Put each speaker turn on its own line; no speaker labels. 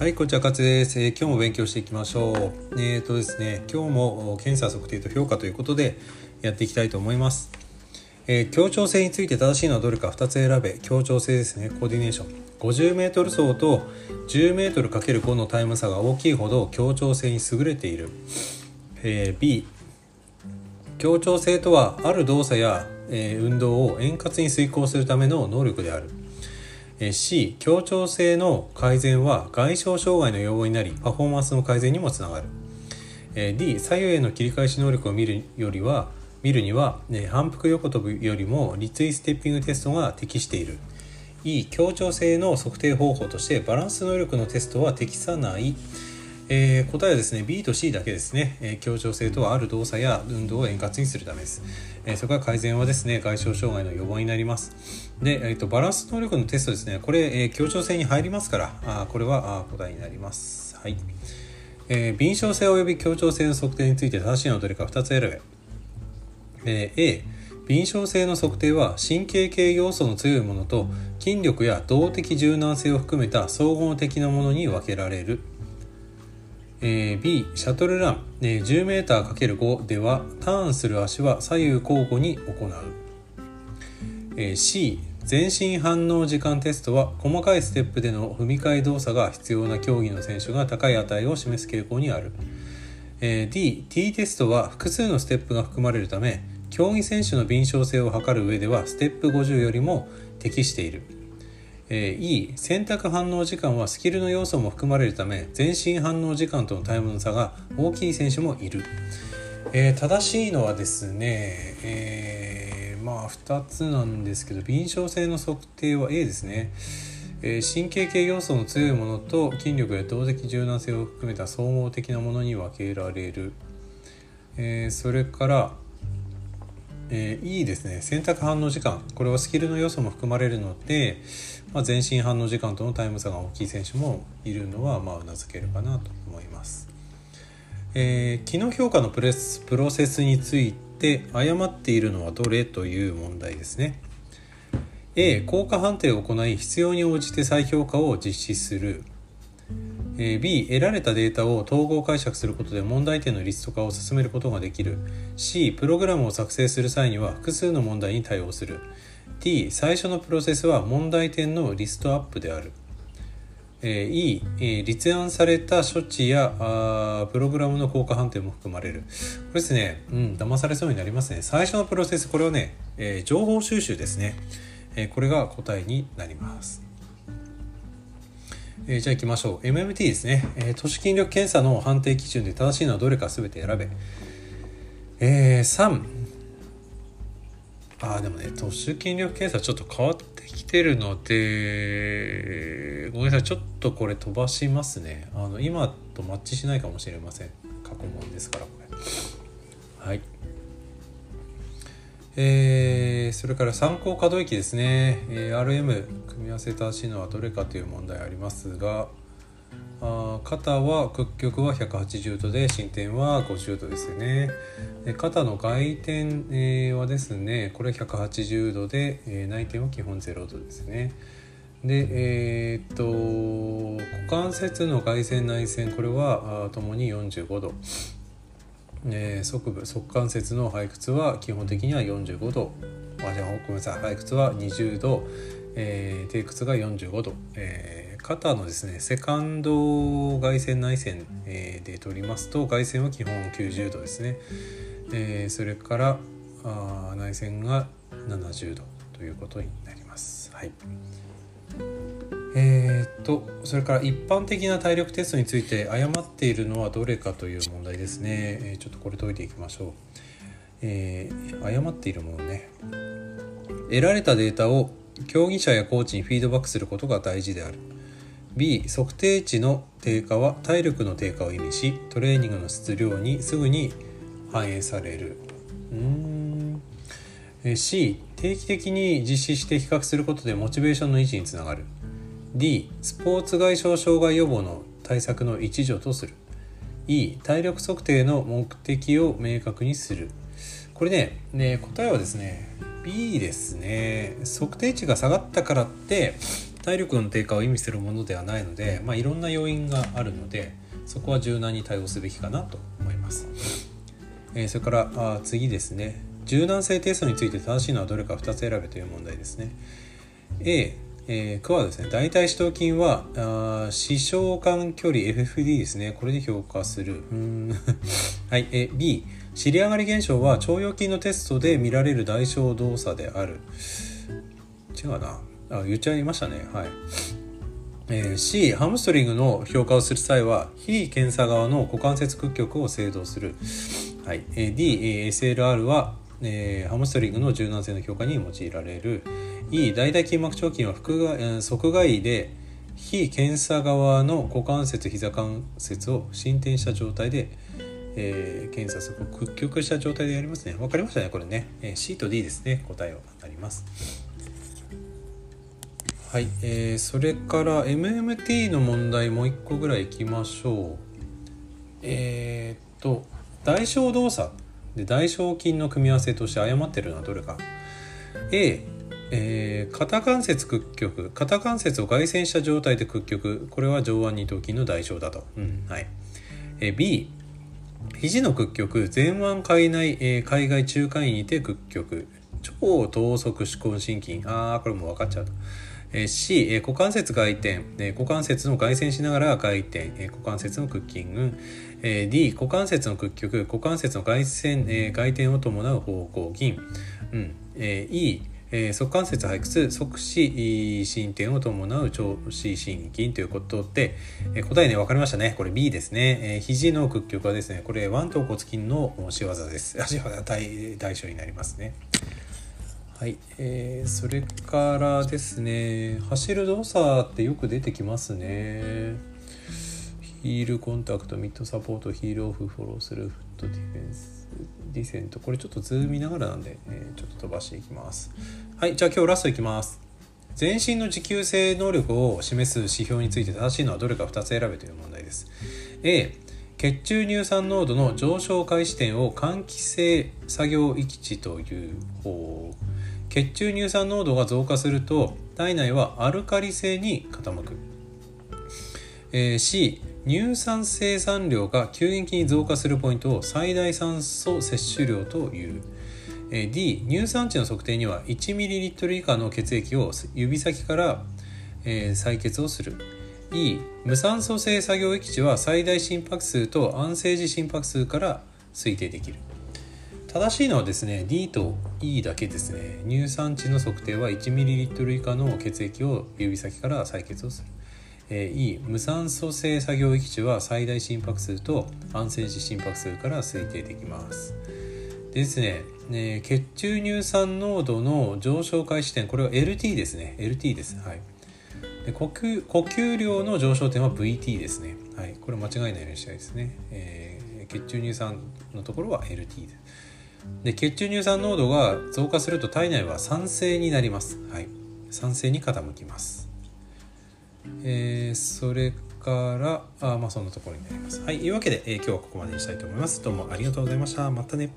はい、こんにちは、勝です、えー、今日も勉強していきましょう。えっ、ー、とですね、今日も検査測定と評価ということでやっていきたいと思います。えー、協調性について正しいのはどれか2つ選べ。協調性ですね、コーディネーション。50m 走と 10m×5 のタイム差が大きいほど協調性に優れている。えー、B 協調性とはある動作や、え、運動を円滑に遂行するための能力である。C 協調性の改善は外傷障害の予防になりパフォーマンスの改善にもつながる。D 左右への切り返し能力を見るよりは見るには、反復横跳びよりも立位ステッピングテストが適している。E 協調性の測定方法としてバランス能力のテストは適さない。えー、答えはですね B と C だけですね、えー、協調性とはある動作や運動を円滑にするためです、えー、そこから改善はですね外傷障害の予防になります。で、えーと、バランス能力のテストですね。これ、えー、協調性に入りますからあこれはあ答えになります。はい、えー、敏捷性及び協調性の測定について正しいのはどれか2つ選べ、えー、A 敏捷性の測定は神経系要素の強いものと筋力や動的柔軟性を含めた総合的なものに分けられる。えー、B シャトルラン、えー、10m×5 ではターンする足は左右交互に行う、えー、C 全身反応時間テストは細かいステップでの踏み替え動作が必要な競技の選手が高い値を示す傾向にある、えー、D T テストは複数のステップが含まれるため競技選手の敏捷性を測る上ではステップ50よりも適している。えー、E 選択反応時間はスキルの要素も含まれるため全身反応時間とのタイムの差が大きい選手もいる、えー、正しいのはですね、えー、まあ2つなんですけど敏捷性の測定は A ですね、えー、神経系要素の強いものと筋力や動的柔軟性を含めた総合的なものに分けられる、え、それからえー、いいですね。選択反応時間。これはスキルの要素も含まれるので、まあ、全身反応時間とのタイム差が大きい選手もいるのはまあうなずけるかなと思います、えー、機能評価のプレスプロセスについて誤っているのはどれという問題ですね。A 効果判定を行い必要に応じて再評価を実施する。B 得られたデータを統合解釈することで問題点のリスト化を進めることができる。C プログラムを作成する際には複数の問題に対応する。D 最初のプロセスは問題点のリストアップである。E 立案された処置やプログラムの効果判定も含まれる。これですね。うん騙されそうになりますね。最初のプロセスこれはね、え情報収集ですね、えこれが答えになります。え、じゃあ行きましょう。MMT ですね、え、都市筋力検査の判定基準で正しいのはどれか全て選べ。えー、3ああでもね都市筋力検査ちょっと変わってきてるのでごめんなさい。ちょっとこれ飛ばしますね。あの今とマッチしないかもしれません。過去問ですからこれ。はい。えー、それから参考可動域ですね、えー、RM 組み合わせ正しいのはどれかという問題ありますがあ肩は屈曲は180度で進展は50度ですよね。で肩の外転、えー、はですねこれ180度で、えー、内転は基本0度ですね。でえー、っと股関節の外旋内旋これはともに45度。えー、側部側関節の背屈は基本的には45度。あじゃあごめんなさい。背屈は20度、えー、低屈が45度、えー、肩のですねセカンド外旋内旋、えー、で取りますと外旋は基本90度ですね、えー、それからあ内旋が70度ということになります。はい。えー、っとそれから一般的な体力テストについて誤っているのはどれかという問題ですね、えー、ちょっとこれ解いていきましょう、えー、誤っているものね。得られたデータを競技者やコーチにフィードバックすることが大事である。B 測定値の低下は体力の低下を意味しトレーニングの質量にすぐに反映される。うん。C 定期的に実施して比較することでモチベーションの維持につながる。D スポーツ外傷障害予防の対策の一助とする E 体力測定の目的を明確にするこれねね答えはですね B ですね測定値が下がったからって体力の低下を意味するものではないので、まあ、いろんな要因があるのでそこは柔軟に対応すべきかなと思います。えー、それからあ次ですね柔軟性テストについて正しいのはどれか2つ選べという問題ですね。A えー、区はですね大腿四頭筋はあ視床間距離 FFD ですね。これで評価する。はい、え B 尻上がり現象は腸腰筋のテストで見られる代償動作である。違うな。あ言っちゃいましたね。はい、えー、C ハムストリングの評価をする際は非検査側の股関節屈曲を制動する、はい。えー、D、え SLR は、えー、ハムストリングの柔軟性の評価に用いられる。E 大腿筋膜腸筋は腹側外で非検査側の股関節膝関節を進展した状態で、えー、検査する屈曲した状態でやりますね。分かりましたねこれね、えー、C と D ですね答えはなります。はい、えー、それから MMT の問題もう一個ぐらいいきましょう。えー、っと代償動作。で大小筋の組み合わせとして誤ってるのはどれか。A えー、肩関節屈曲。肩関節を外旋した状態で屈曲。これは上腕二頭筋の代償だと、うんはい。えー、B 肘の屈曲。前腕海内、えー、海外中間位にて屈曲。超等速手根心筋ああこれも分かっちゃうと。C、股関節外転、股関節の外旋しながら外転、股関節のクッキング、D、股関節の屈曲、股関節の外旋、外転を伴う方向筋、うん、E、側関節背屈側視進展を伴う長視心筋ということで、答えね分かりましたね。これ B ですね、肘の屈曲はですねこれ腕頭骨筋の仕業です。足は大大小になりますね。はい、えー、それからですね走る動作ってよく出てきますね。ヒールコンタクトミッドサポートヒールオフフォロースルーフットディフェンスディセント。これちょっと図見ながらなんで、えー、ちょっと飛ばしていきます。はいじゃあ今日ラストいきます。全身の持久性能力を示す指標について正しいのはどれか2つ選べという問題です。A 血中乳酸濃度の上昇開始点を換気性作業域値という方。血中乳酸濃度が増加すると体内はアルカリ性に傾く、えー、C 乳酸生産量が急激に増加するポイントを最大酸素摂取量という、え、D 乳酸値の測定には 1ml 以下の血液を指先から、えー、採血をする。E 無酸素性作業域値は最大心拍数と安静時心拍数から推定できる。正しいのはですね D と E だけですね。乳酸値の測定は 1ml 以下の血液を指先から採血をする、えー、E 無酸素性作業域値は最大心拍数と安静時心拍数から推定できます。ですねね血中乳酸濃度の上昇開始点これは LT ですね。LT です。はい。で呼吸呼吸量の上昇点は VT ですね。はい。これ間違いないようにしたいですね、えー、血中乳酸のところは LT です。で血中乳酸濃度が増加すると体内は酸性になります、はい、酸性に傾きます、えー、それからあまあそんなところになります。はい。というわけで、えー、今日はここまでにしたいと思います。どうもありがとうございました。またね。